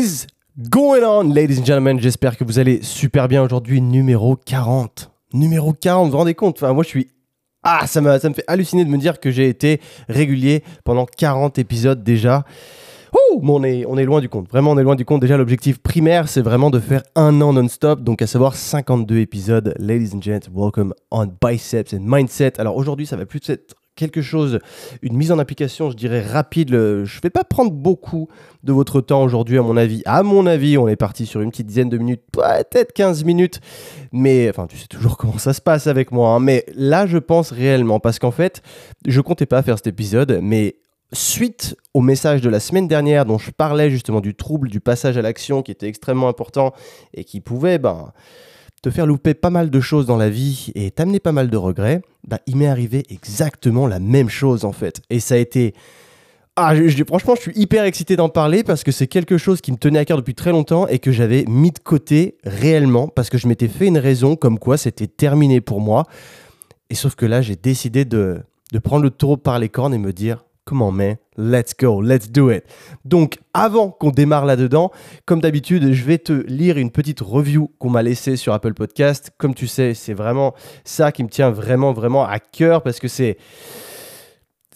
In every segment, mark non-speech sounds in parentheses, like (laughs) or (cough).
is going on, ladies and gentlemen? J'espère que vous allez super bien aujourd'hui. Numéro 40. Numéro 40, vous vous rendez compte? Enfin, moi, je suis. Ah, ça, me- ça me fait halluciner de me dire que j'ai été régulier pendant 40 épisodes déjà. Ouh, mais on est, on est loin du compte. Vraiment, on est loin du compte. Déjà, l'objectif primaire, c'est vraiment de faire un an non-stop. Donc, à savoir 52 épisodes. Ladies and gents, welcome on Biceps and Mindset. Alors, aujourd'hui, ça va plus être quelque chose, une mise en application, je dirais, rapide. Le- Je vais pas prendre beaucoup de votre temps aujourd'hui, à mon avis. À mon avis, on est parti sur une petite dizaine de minutes, peut-être 15 minutes. Mais, enfin, tu sais toujours comment ça se passe avec moi. hein. Mais là, je pense réellement, parce qu'en fait, je comptais pas faire cet épisode, mais suite au message de la semaine dernière dont je parlais justement du trouble du passage à l'action qui était extrêmement important et qui pouvait ben, te faire louper pas mal de choses dans la vie et t'amener pas mal de regrets, ben, il m'est arrivé exactement la même chose en fait. Et ça a été... Ah, franchement, je suis hyper excité d'en parler parce que c'est quelque chose qui me tenait à cœur depuis très longtemps et que j'avais mis de côté réellement parce que je m'étais fait une raison comme quoi c'était terminé pour moi. Et sauf que là, j'ai décidé de, de prendre le taureau par les cornes et me dire Comment, man Let's go, let's do it. Donc, avant qu'on démarre là-dedans, comme d'habitude, je vais te lire une petite review qu'on m'a laissée sur Apple Podcast. Comme tu sais, c'est vraiment ça qui me tient vraiment, vraiment à cœur parce que c'est.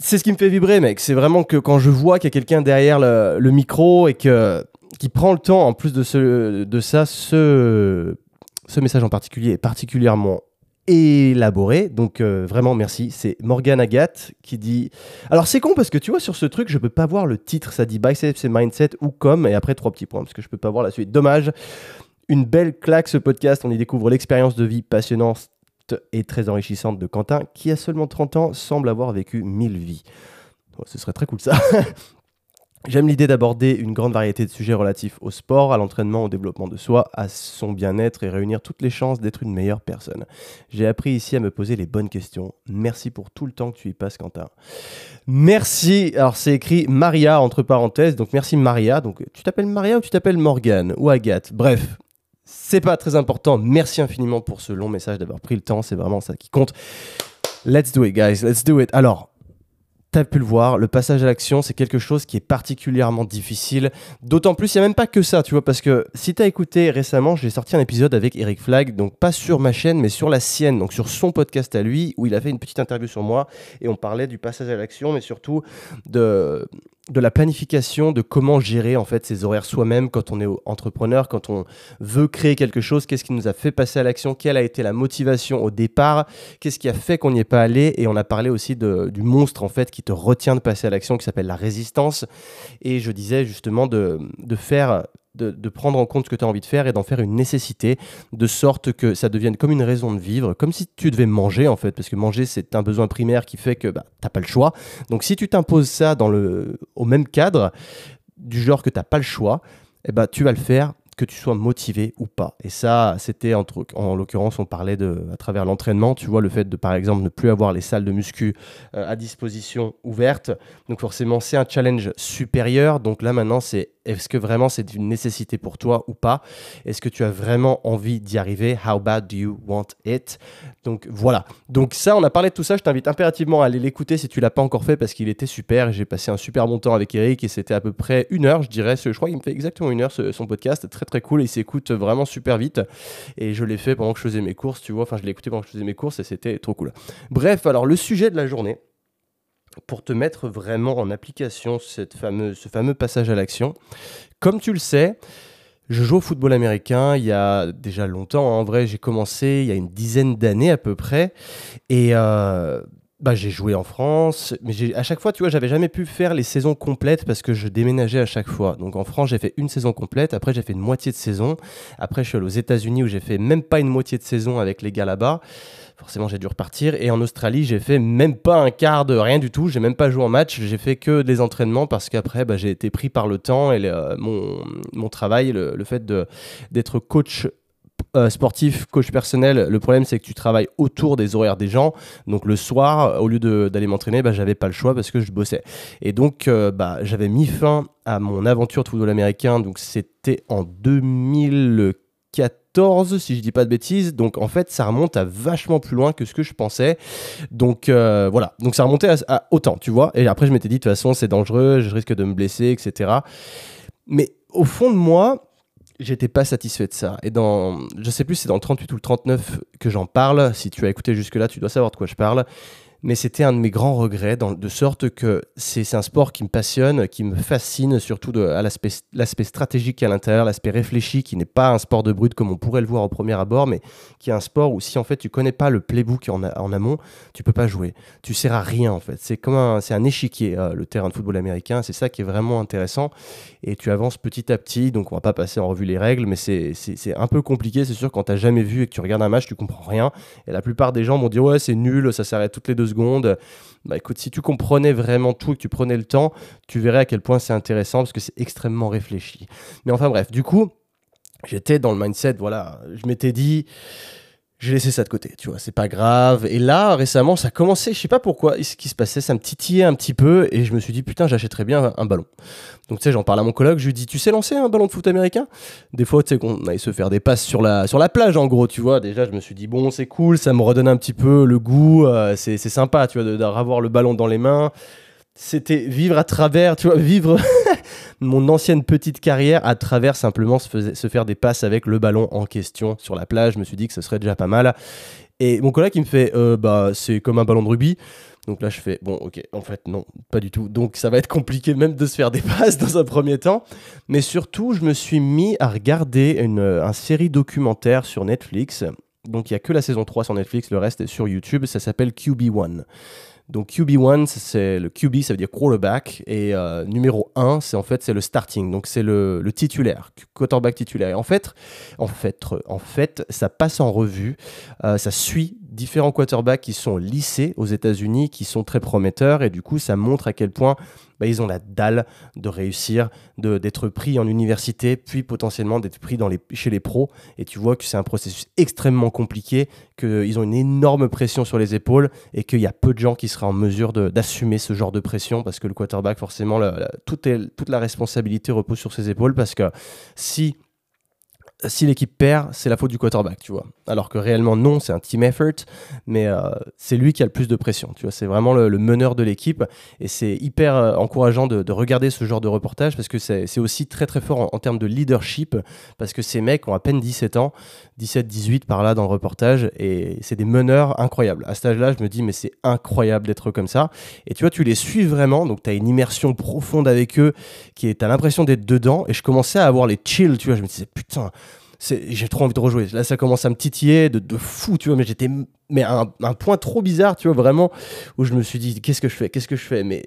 C'est ce qui me fait vibrer, mec. C'est vraiment que quand je vois qu'il y a quelqu'un derrière le, le micro et que, qui prend le temps, en plus de, ce, de ça, ce, ce message en particulier est particulièrement élaboré. Donc euh, vraiment merci. C'est Morgan Agathe qui dit. Alors c'est con parce que tu vois sur ce truc je peux pas voir le titre. Ça dit biceps et mindset ou comme et après trois petits points parce que je peux pas voir la suite. Dommage. Une belle claque ce podcast. On y découvre l'expérience de vie passionnante et très enrichissante de Quentin qui a seulement 30 ans semble avoir vécu 1000 vies. Ce serait très cool ça. (laughs) J'aime l'idée d'aborder une grande variété de sujets relatifs au sport, à l'entraînement, au développement de soi, à son bien-être et réunir toutes les chances d'être une meilleure personne. J'ai appris ici à me poser les bonnes questions. Merci pour tout le temps que tu y passes, Quentin. Merci. Alors, c'est écrit Maria entre parenthèses. Donc, merci Maria. Donc, tu t'appelles Maria ou tu t'appelles Morgane ou Agathe? Bref, c'est pas très important. Merci infiniment pour ce long message, d'avoir pris le temps. C'est vraiment ça qui compte. Let's do it, guys. Let's do it. Alors, T'as pu le voir, le passage à l'action, c'est quelque chose qui est particulièrement difficile. D'autant plus, il n'y a même pas que ça, tu vois, parce que si t'as écouté récemment, j'ai sorti un épisode avec Eric Flag, donc pas sur ma chaîne, mais sur la sienne, donc sur son podcast à lui, où il a fait une petite interview sur moi, et on parlait du passage à l'action, mais surtout de, de la planification, de comment gérer en fait ses horaires soi-même quand on est entrepreneur, quand on veut créer quelque chose, qu'est-ce qui nous a fait passer à l'action, quelle a été la motivation au départ, qu'est-ce qui a fait qu'on n'y est pas allé, et on a parlé aussi de- du monstre en fait qui te retient de passer à l'action, qui s'appelle la résistance, et je disais justement de, de faire de, prendre en compte ce que tu as envie de faire et d'en faire une nécessité, de sorte que ça devienne comme une raison de vivre, comme si tu devais manger en fait, parce que manger c'est un besoin primaire qui fait que bah, t'as pas le choix. Donc si tu t'imposes ça dans le, au même cadre, du genre que t'as pas le choix, eh ben, tu vas le faire que tu sois motivé ou pas. Et ça, c'était en l'occurrence, on parlait de, à travers l'entraînement, tu vois, le fait de, par exemple, ne plus avoir les salles de muscu euh, à disposition ouvertes. Donc forcément, c'est un challenge supérieur. Donc là, maintenant, c'est est-ce que vraiment c'est une nécessité pour toi ou pas? Est-ce que tu as vraiment envie d'y arriver? How bad do you want it? Donc voilà. Donc ça, on a parlé de tout ça. Je t'invite impérativement à aller l'écouter si tu l'as pas encore fait parce qu'il était super. J'ai passé un super bon temps avec Eric et c'était à peu près une heure, je dirais. Je crois qu'il me fait exactement une heure son podcast. Très très cool. Il s'écoute vraiment super vite. Et je l'ai fait pendant que je faisais mes courses, tu vois. Enfin, je l'ai écouté pendant que je faisais mes courses et c'était trop cool. Bref, alors le sujet de la journée pour te mettre vraiment en application cette fameuse, ce fameux passage à l'action. Comme tu le sais, je joue au football américain il y a déjà longtemps. hein. En vrai, j'ai commencé il y a une dizaine d'années à peu près. Et euh, bah, j'ai joué en France. Mais à chaque fois, tu vois, j'avais jamais pu faire les saisons complètes parce que je déménageais à chaque fois. Donc en France, j'ai fait une saison complète. Après, j'ai fait une moitié de saison. Après, je suis allé aux États-Unis où j'ai fait même pas une moitié de saison avec les gars là-bas. Forcément, j'ai dû repartir. Et en Australie, j'ai fait même pas un quart de rien du tout. J'ai même pas joué en match. J'ai fait que des entraînements parce qu'après, bah, j'ai été pris par le temps et mon, travail, le, fait d'être coach euh, sportif, coach personnel, le problème c'est que tu travailles autour des horaires des gens. Donc le soir, au lieu d'aller m'entraîner, bah, j'avais pas le choix parce que je bossais. Et donc euh, bah, j'avais mis fin à mon aventure de football américain. Donc c'était en 2014, si je dis pas de bêtises. Donc en fait, ça remonte à vachement plus loin que ce que je pensais. Donc euh, voilà, donc ça remontait à, à autant, tu vois. Et après, je m'étais dit, de toute façon, c'est dangereux, je risque de me blesser, etc. Mais au fond de moi, j'étais pas satisfait de ça. Et dans, je sais plus, c'est dans le 38 ou le 39 que j'en parle. Si tu as écouté jusque-là, tu dois savoir de quoi je parle mais c'était un de mes grands regrets, de sorte que c'est un sport qui me passionne, qui me fascine, surtout à l'aspect stratégique à l'intérieur, l'aspect réfléchi, qui n'est pas un sport de brut comme on pourrait le voir au premier abord, mais qui est un sport où si en fait tu connais pas le playbook en, amont, tu peux pas jouer. Tu sers à rien en fait. C'est comme un, un échiquier, euh, le terrain de football américain. C'est ça qui est vraiment intéressant. Et tu avances petit à petit, donc on va pas passer en revue les règles, mais c'est, un peu compliqué, c'est sûr, quand tu n'as jamais vu et que tu regardes un match, tu comprends rien. Et la plupart des gens vont dire ouais, c'est nul, ça s'arrête toutes les deux Bah écoute, si tu comprenais vraiment tout et que tu prenais le temps, tu verrais à quel point c'est intéressant parce que c'est extrêmement réfléchi. Mais enfin bref, du coup, j'étais dans le mindset, voilà, je m'étais dit j'ai laissé ça de côté, tu vois, c'est pas grave. Et là, récemment, ça a commencé, je sais pas pourquoi, ce qui se passait, ça me titillait un petit peu, et je me suis dit, putain, j'achèterais bien un, ballon. Donc, tu sais, j'en parle à mon collègue, je lui dis, tu sais lancer un ballon de foot américain? Des fois, tu sais, qu'on allait se faire des passes sur la, sur la plage, en gros, tu vois. Déjà, je me suis dit, bon, c'est cool, ça me redonne un petit peu le goût, euh, c'est sympa, tu vois, d'avoir le ballon dans les mains c'était vivre à travers, tu vois, vivre (laughs) mon ancienne petite carrière à travers simplement se, faire des passes avec le ballon en question sur la plage. Je me suis dit que ce serait déjà pas mal. Et mon collègue, il me fait, euh, bah, c'est comme un ballon de rugby. Donc là, je fais, bon, ok, en fait, non, pas du tout. Donc ça va être compliqué même de se faire des (laughs) passes dans un premier temps. Mais surtout, je me suis mis à regarder une, une série documentaire sur Netflix. Donc il n'y a que la saison 3 sur Netflix, le reste est sur YouTube. Ça s'appelle QB1. Donc QB1, c'est le QB, ça veut dire quarterback, et euh, numéro 1, c'est en fait c'est le starting, donc c'est le, le, titulaire, quarterback titulaire. Et en fait, en en fait, ça passe en revue, euh, ça suit différents quarterbacks qui sont lycée aux États-Unis, qui sont très prometteurs, et du coup, ça montre à quel point bah, ils ont la dalle de réussir, d'être pris en université, puis potentiellement d'être pris chez les pros. Et tu vois que c'est un processus extrêmement compliqué, qu'ils ont une énorme pression sur les épaules, et qu'il y a peu de gens qui seraient en mesure d'assumer ce genre de pression, parce que le quarterback, forcément, toute la responsabilité repose sur ses épaules, parce que si si l'équipe perd, c'est la faute du quarterback, tu vois. Alors que réellement, non, c'est un team effort, mais euh, c'est lui qui a le plus de pression, tu vois. C'est vraiment le, meneur de l'équipe et c'est hyper euh, encourageant de, regarder ce genre de reportage parce que c'est aussi très très fort en, termes de leadership parce que ces mecs ont à peine 17 ans, 17, 18 par là dans le reportage et c'est des meneurs incroyables. À cet âge-là, je me dis, mais c'est incroyable d'être comme ça. Et tu vois, tu les suis vraiment, donc tu as une immersion profonde avec eux qui est, tu l'impression d'être dedans et je commençais à avoir les chills, tu vois. Je me disais, putain j'ai trop envie de rejouer. Là, ça commence à me titiller de, de fou, tu vois, mais j'étais mais un, un, point trop bizarre, tu vois, vraiment, où je me suis dit, qu'est-ce que je fais, qu'est-ce que je fais? Mais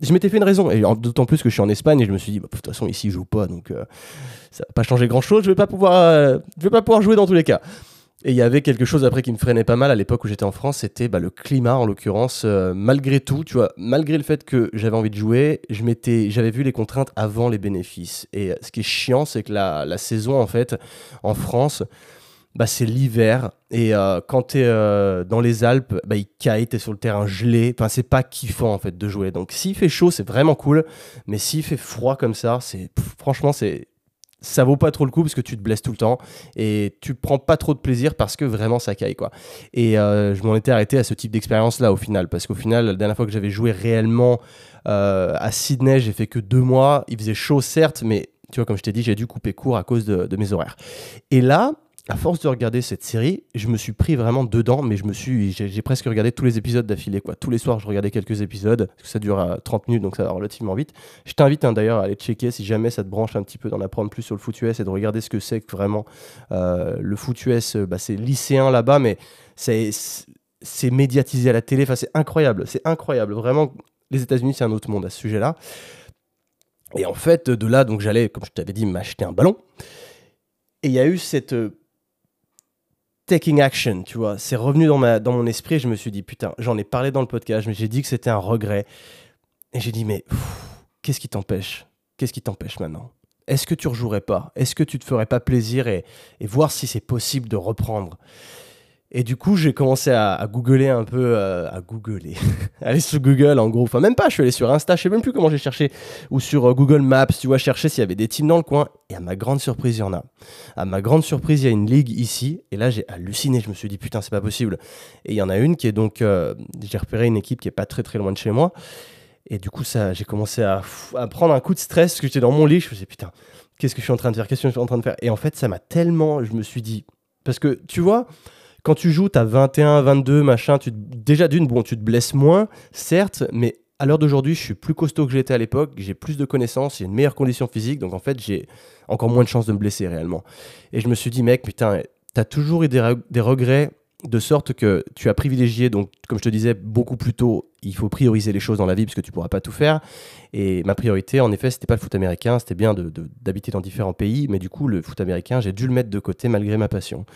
je, m'étais fait une raison, et d'autant plus que je suis en Espagne, et je me suis dit, bah, de toute façon, ici, je joue pas, donc euh, ça va pas changer grand-chose, je vais pas pouvoir, euh, je vais pas pouvoir jouer dans tous les cas. Et il y avait quelque chose après qui me freinait pas mal à l'époque où j'étais en France, c'était bah, le climat en l'occurrence. Euh, malgré tout, tu vois, malgré le fait que j'avais envie de jouer, j'avais vu les contraintes avant les bénéfices. Et ce qui est chiant, c'est que la, saison en fait en France, bah, c'est l'hiver. Et euh, quand tu euh, dans les Alpes, bah, il caille, tu sur le terrain gelé. Enfin, c'est pas kiffant en fait de jouer. Donc s'il fait chaud, c'est vraiment cool. Mais s'il fait froid comme ça, c'est franchement, c'est ça vaut pas trop le coup parce que tu te blesses tout le temps et tu prends pas trop de plaisir parce que vraiment ça caille quoi. Et euh, je m'en étais arrêté à ce type d'expérience là au final parce qu'au final la dernière fois que j'avais joué réellement euh, à Sydney j'ai fait que deux mois, il faisait chaud certes mais tu vois comme je t'ai dit j'ai dû couper court à cause de mes horaires. Et là à force de regarder cette série, je me suis pris vraiment dedans, mais je me suis, j'ai presque regardé tous les épisodes d'affilée, quoi. Tous les soirs, je regardais quelques épisodes, parce que ça dure 30 minutes, donc ça va relativement vite. Je t'invite hein, d'ailleurs à aller checker si jamais ça te branche un petit peu d'en apprendre plus sur le foot US et de regarder ce que c'est que vraiment euh, le foot US. Bah, c'est lycéen là-bas, mais c'est c'est médiatisé à la télé. Enfin, c'est incroyable, c'est incroyable. Vraiment, les États-Unis, c'est un autre monde à ce sujet-là. Et en fait, de là, donc j'allais, comme je t'avais dit, m'acheter un ballon. Et il y a eu cette taking action, tu vois. C'est revenu dans, ma, dans mon esprit je me suis dit, putain, j'en ai parlé dans le podcast, mais j'ai dit que c'était un regret. Et j'ai dit, mais qu'est-ce qui t'empêche? Qu'est-ce qui t'empêche maintenant? Est-ce que tu rejouerais pas? Est-ce que tu te ferais pas plaisir et, et voir si c'est possible de reprendre? Et du coup, j'ai commencé à, googler un peu, euh, à googler, (laughs) aller sur Google en gros. Enfin, même pas, je suis allé sur Insta, je sais même plus comment j'ai cherché, ou sur euh, Google Maps, tu vois, chercher s'il y avait des teams dans le coin. Et à ma grande surprise, il y en a. À ma grande surprise, il y a une ligue ici. Et là, j'ai halluciné. Je me suis dit, putain, c'est pas possible. Et il y en a une qui est donc, euh, j'ai repéré une équipe qui est pas très très loin de chez moi. Et du coup, ça, j'ai commencé à, à, prendre un coup de stress parce que j'étais dans mon lit. Je me suis dit, putain, qu'est-ce que je suis en train de faire? Qu'est-ce que je suis en train de faire? Et en fait, ça m'a tellement. Je me suis dit. Parce que tu vois, quand tu joues, t'as 21, 22, machin, tu, déjà d'une, bon, tu te blesses moins, certes, mais à l'heure d'aujourd'hui, je suis plus costaud que j'étais à l'époque, j'ai plus de connaissances, j'ai une meilleure condition physique, donc en fait, j'ai encore moins de chances de me blesser réellement. Et je me suis dit, mec, putain, t'as toujours eu des, regrets de sorte que tu as privilégié, donc comme je te disais beaucoup plus tôt, il faut prioriser les choses dans la vie parce que tu pourras pas tout faire. Et ma priorité, en effet, c'était pas le foot américain, c'était bien d'habiter dans différents pays, mais du coup, le foot américain, j'ai dû le mettre de côté malgré ma passion.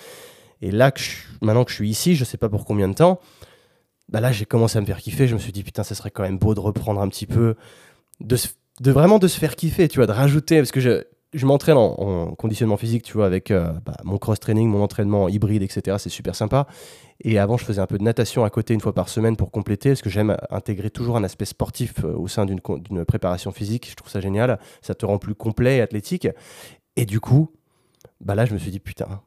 Et là, maintenant que je suis ici, je sais pas pour combien de temps, bah là, j'ai commencé à me faire kiffer. Je me suis dit, putain, ça serait quand même beau de reprendre un petit peu, de, de vraiment de se faire kiffer, tu vois, de rajouter, parce que je, je m'entraîne en, conditionnement physique, tu vois, avec euh, bah, mon cross-training, mon entraînement hybride, etc. C'est super sympa. Et avant, je faisais un peu de natation à côté une fois par semaine pour compléter, parce que j'aime intégrer toujours un aspect sportif euh, au sein d'une préparation physique. Je trouve ça génial. Ça te rend plus complet et athlétique. Et du coup, bah là, je me suis dit, putain,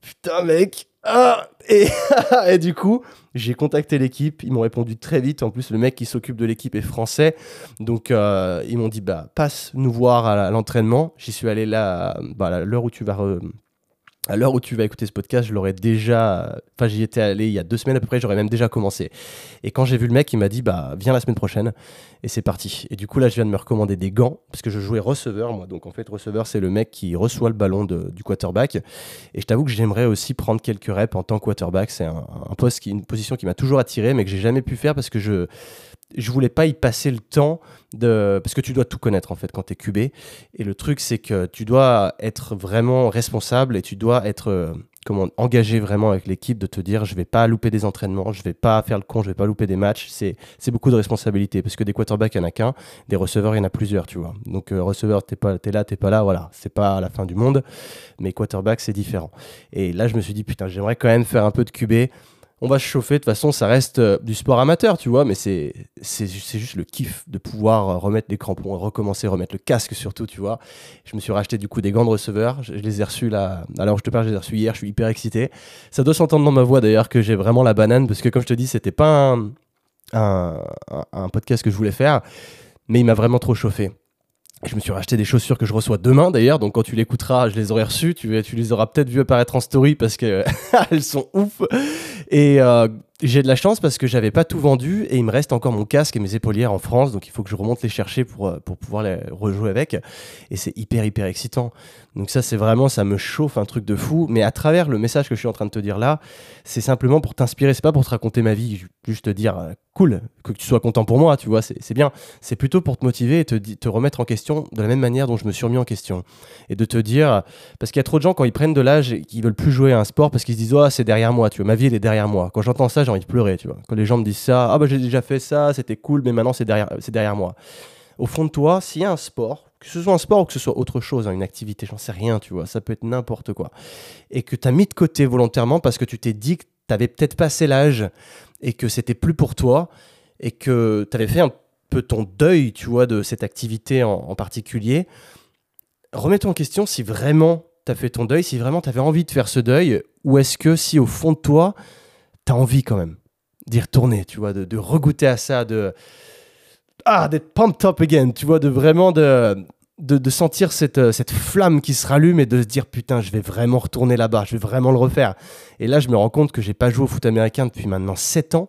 putain, mec. Ah (laughs) et, du coup, j'ai contacté l'équipe. Ils m'ont répondu très vite. En plus, le mec qui s'occupe de l'équipe est français. Donc, euh, ils m'ont dit bah, passe nous voir à l'entraînement. J'y suis allé là, bah, l'heure où tu vas à l'heure où tu vas écouter ce podcast, je l'aurais déjà. Enfin, j'y étais allé il y a deux semaines à peu près, j'aurais même déjà commencé. Et quand j'ai vu le mec, il m'a dit Bah, viens la semaine prochaine. Et c'est parti. Et du coup, là, je viens de me recommander des gants, parce que je jouais receveur, moi. Donc, en fait, receveur, c'est le mec qui reçoit le ballon du quarterback. Et je t'avoue que j'aimerais aussi prendre quelques reps en tant que quarterback. C'est une position qui m'a toujours attiré, mais que j'ai jamais pu faire parce que je je voulais pas y passer le temps de parce que tu dois tout connaître en fait quand tu es QB et le truc c'est que tu dois être vraiment responsable et tu dois être euh, comment engagé vraiment avec l'équipe de te dire je vais pas louper des entraînements, je vais pas faire le con, je vais pas louper des matchs, c'est c'est beaucoup de responsabilité parce que des quarterbacks il y en a qu'un, des receveurs il y en a plusieurs, tu vois. Donc euh, receveur t'es pas es là, t'es pas là, voilà, c'est pas la fin du monde, mais quarterback c'est différent. Et là je me suis dit putain, j'aimerais quand même faire un peu de QB on va se chauffer. De toute façon, ça reste euh, du sport amateur, tu vois, mais c'est, c'est, juste le kiff de pouvoir euh, remettre les crampons, recommencer, remettre le casque surtout, tu vois. Je me suis racheté du coup des gants de receveur. Je, les ai reçus là. Alors, je te parle, je les ai reçus hier. Je suis hyper excité. Ça doit s'entendre dans ma voix d'ailleurs que j'ai vraiment la banane parce que, comme je te dis, c'était pas un, un podcast que je voulais faire, mais il m'a vraiment trop chauffé. Je me suis racheté des chaussures que je reçois demain d'ailleurs, donc quand tu l'écouteras, je les aurai reçues. Tu, tu les auras peut-être vues apparaître en story parce qu'elles (laughs) sont ouf. Et euh, j'ai de la chance parce que j'avais pas tout vendu et il me reste encore mon casque et mes épaulières en France, donc il faut que je remonte les chercher pour, euh, pour pouvoir les rejouer avec. Et c'est hyper, hyper excitant. Donc ça, c'est vraiment, ça me chauffe un truc de fou. Mais à travers le message que je suis en train de te dire là, c'est simplement pour t'inspirer. C'est pas pour te raconter ma vie, juste te dire euh, cool, que tu sois content pour moi, tu vois, c'est bien. C'est plutôt pour te motiver et te, te remettre en question de la même manière dont je me suis remis en question. Et de te dire, parce qu'il y a trop de gens quand ils prennent de l'âge et qu'ils veulent plus jouer à un sport parce qu'ils se disent, oh, c'est derrière moi, tu vois, ma vie elle est derrière moi. Quand j'entends ça, j'ai envie de pleurer, tu vois. Quand les gens me disent ça, ah bah j'ai déjà fait ça, c'était cool, mais maintenant c'est derrière, derrière moi. Au fond de toi, s'il y a un sport que ce soit un sport ou que ce soit autre chose, hein, une activité, j'en sais rien, tu vois, ça peut être n'importe quoi, et que tu as mis de côté volontairement parce que tu t'es dit que tu avais peut-être passé l'âge et que c'était plus pour toi, et que tu avais fait un peu ton deuil, tu vois, de cette activité en, particulier, remets-toi en question si vraiment tu as fait ton deuil, si vraiment tu avais envie de faire ce deuil, ou est-ce que si au fond de toi, tu as envie quand même d'y retourner, tu vois, de, de regoûter à ça, de ah, d'être pumped up again, tu vois, de vraiment de, de, sentir cette, euh, cette flamme qui se rallume et de se dire putain, je vais vraiment retourner là-bas, je vais vraiment le refaire. Et là, je me rends compte que j'ai pas joué au foot américain depuis maintenant 7 ans,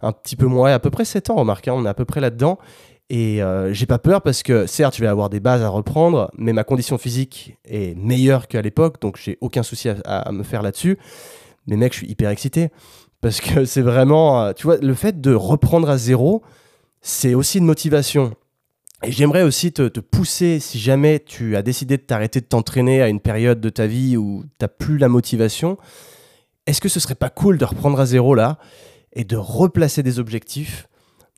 un petit peu moins, à peu près 7 ans, remarque, hein, on est à peu près là-dedans. Et euh, j'ai pas peur parce que certes, je vais avoir des bases à reprendre, mais ma condition physique est meilleure qu'à l'époque, donc j'ai aucun souci à, me faire là-dessus. Mais mec, je suis hyper excité parce que (laughs) c'est vraiment, euh, tu vois, le fait de reprendre à zéro, c'est aussi une motivation. Et j'aimerais aussi te, pousser, si jamais tu as décidé de t'arrêter de t'entraîner à une période de ta vie où tu n'as plus la motivation, est-ce que ce serait pas cool de reprendre à zéro là et de replacer des objectifs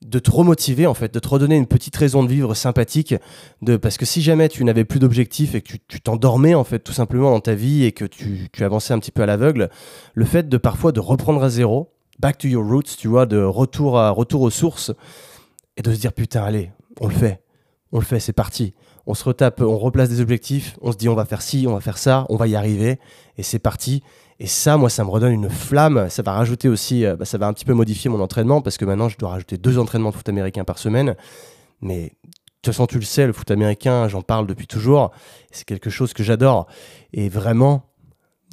de te remotiver en fait, de te redonner une petite raison de vivre sympathique, de parce que si jamais tu n'avais plus d'objectifs et que tu t'endormais en fait tout simplement dans ta vie et que tu, tu avançais un petit peu à l'aveugle, le fait de parfois de reprendre à zéro, back to your roots, tu vois, de retour à retour aux sources et de se dire putain allez, on le fait, on le fait, c'est parti. On se retape, on replace des objectifs, on se dit on va faire ci, on va faire ça, on va y arriver, et c'est parti. Et ça, moi, ça me redonne une flamme. Ça va rajouter aussi, euh, bah, ça va un petit peu modifier mon entraînement parce que maintenant, je dois rajouter deux entraînements de foot américain par semaine. Mais de toute façon, tu le sais, le foot américain, j'en parle depuis toujours. C'est quelque chose que j'adore. Et vraiment,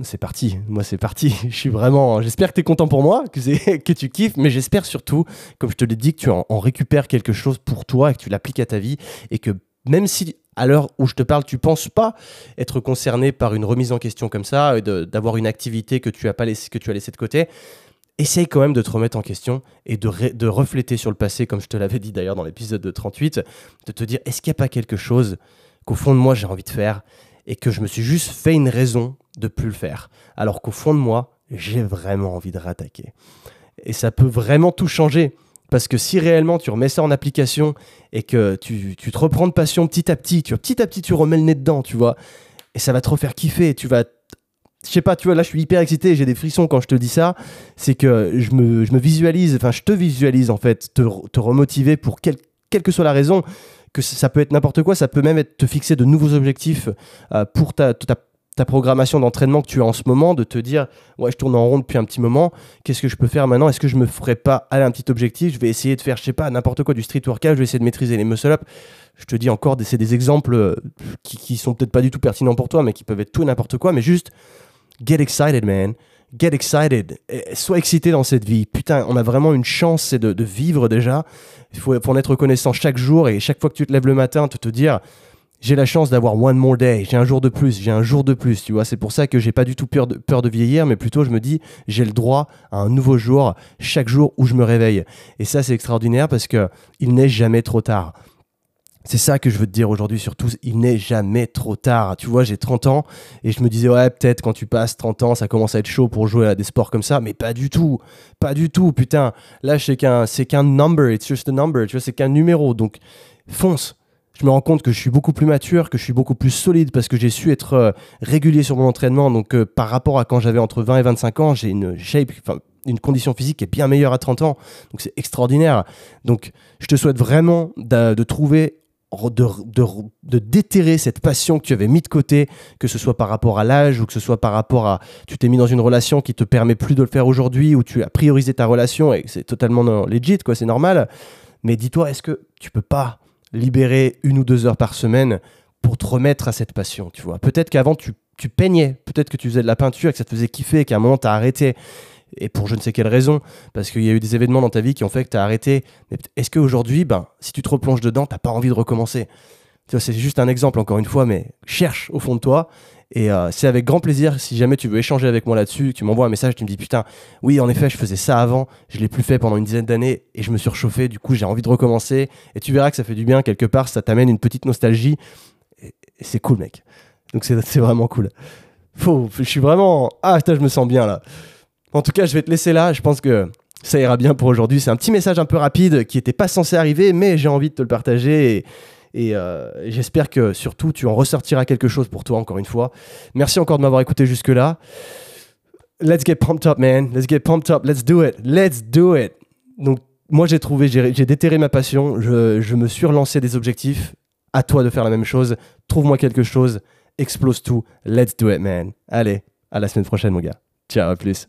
c'est parti. Moi, c'est parti. (laughs) Je suis vraiment. J'espère que tu es content pour moi, que, (laughs) que tu kiffes, mais j'espère surtout, comme je te l'ai dit, que tu en, récupères quelque chose pour toi et que tu l'appliques à ta vie et que même si à l'heure où je te parle, tu penses pas être concerné par une remise en question comme ça, d'avoir une activité que tu as pas laissé, de côté, essaye quand même de te remettre en question et de, de refléter sur le passé, comme je te l'avais dit d'ailleurs dans l'épisode de 38, de te dire est-ce qu'il n'y a pas quelque chose qu'au fond de moi j'ai envie de faire et que je me suis juste fait une raison de plus le faire, alors qu'au fond de moi j'ai vraiment envie de rattaquer. Et ça peut vraiment tout changer. Parce que si réellement tu remets ça en application et que tu, te reprends de passion petit à petit, tu petit à petit tu remets le nez dedans, tu vois, et ça va te refaire kiffer, tu vas je sais pas, tu vois, là je suis hyper excité, j'ai des frissons quand je te dis ça, c'est que je me, visualise, enfin je te visualise en fait, te, te remotiver pour quelle que soit la raison, que ça peut être n'importe quoi, ça peut même être te fixer de nouveaux objectifs euh, pour ta, ta programmation d'entraînement que tu as en ce moment, de te dire, ouais, je tourne en rond depuis un petit moment, qu'est-ce que je peux faire maintenant? Est-ce que je me ferais pas aller un petit objectif? Je vais essayer de faire, je sais pas, n'importe quoi, du street workout, je vais essayer de maîtriser les muscle-up. Je te dis encore, c'est des exemples euh, qui, qui sont peut-être pas du tout pertinents pour toi, mais qui peuvent être tout n'importe quoi, mais juste get excited, man. Get excited. sois excité dans cette vie. Putain, on a vraiment une chance, de, de vivre déjà. Il faut, en être reconnaissant chaque jour et chaque fois que tu te lèves le matin, te te dire j'ai la chance d'avoir one more day, j'ai un jour de plus, j'ai un jour de plus, tu vois. C'est pour ça que j'ai pas du tout peur de, peur de vieillir, mais plutôt je me dis j'ai le droit à un nouveau jour chaque jour où je me réveille. Et ça c'est extraordinaire parce que il n'est jamais trop tard. C'est ça que je veux te dire aujourd'hui surtout, il n'est jamais trop tard. Tu vois, j'ai 30 ans et je me disais, ouais, peut-être quand tu passes 30 ans, ça commence à être chaud pour jouer à des sports comme ça, mais pas du tout. Pas du tout, putain. Là, c'est qu'un, c'est qu'un number, it's just a number, tu vois, c'est qu'un numéro. Donc, fonce. Je me rends compte que je suis beaucoup plus mature, que je suis beaucoup plus solide parce que j'ai su être euh, régulier sur mon entraînement. Donc, euh, par rapport à quand j'avais entre 20 et 25 ans, j'ai une shape, une condition physique qui est bien meilleure à 30 ans. Donc, c'est extraordinaire. Donc, je te souhaite vraiment de trouver de, déterrer cette passion que tu avais mis de côté, que ce soit par rapport à l'âge ou que ce soit par rapport à tu t'es mis dans une relation qui te permet plus de le faire aujourd'hui ou tu as priorisé ta relation et c'est totalement legit quoi, c'est normal. Mais dis-toi, est-ce que tu peux pas libérer une ou deux heures par semaine pour te remettre à cette passion, tu vois Peut-être qu'avant tu, tu peignais, peut-être que tu faisais de la peinture et que ça te faisait kiffer et qu'à un moment tu as arrêté et pour je ne sais quelle raison, parce qu'il y a eu des événements dans ta vie qui ont fait que tu as arrêté. Est-ce qu'aujourd'hui, ben, si tu te replonges dedans, tu pas envie de recommencer? C'est juste un exemple, encore une fois, mais cherche au fond de toi. Et euh, c'est avec grand plaisir, si jamais tu veux échanger avec moi là-dessus, tu m'envoies un message, tu me dis putain, oui, en effet, je faisais ça avant, je l'ai plus fait pendant une dizaine d'années et je me suis réchauffé, du coup, j'ai envie de recommencer. Et tu verras que ça fait du bien quelque part, ça t'amène une petite nostalgie. Et, c'est cool, mec. Donc c'est vraiment cool. Faut, je suis vraiment. Ah, putain, je me sens bien là. En tout cas, je vais te laisser là. Je pense que ça ira bien pour aujourd'hui. C'est un petit message un peu rapide qui n'était pas censé arriver, mais j'ai envie de te le partager. Et, euh, j'espère que surtout tu en ressortiras quelque chose pour toi, encore une fois. Merci encore de m'avoir écouté jusque-là. Let's get pumped up, man. Let's get pumped up. Let's do it. Let's do it. Donc, moi, j'ai trouvé, j'ai déterré ma passion. Je, je me suis relancé des objectifs. À toi de faire la même chose. Trouve-moi quelque chose. Explose tout. Let's do it, man. Allez, à la semaine prochaine, mon gars. Ciao, à plus.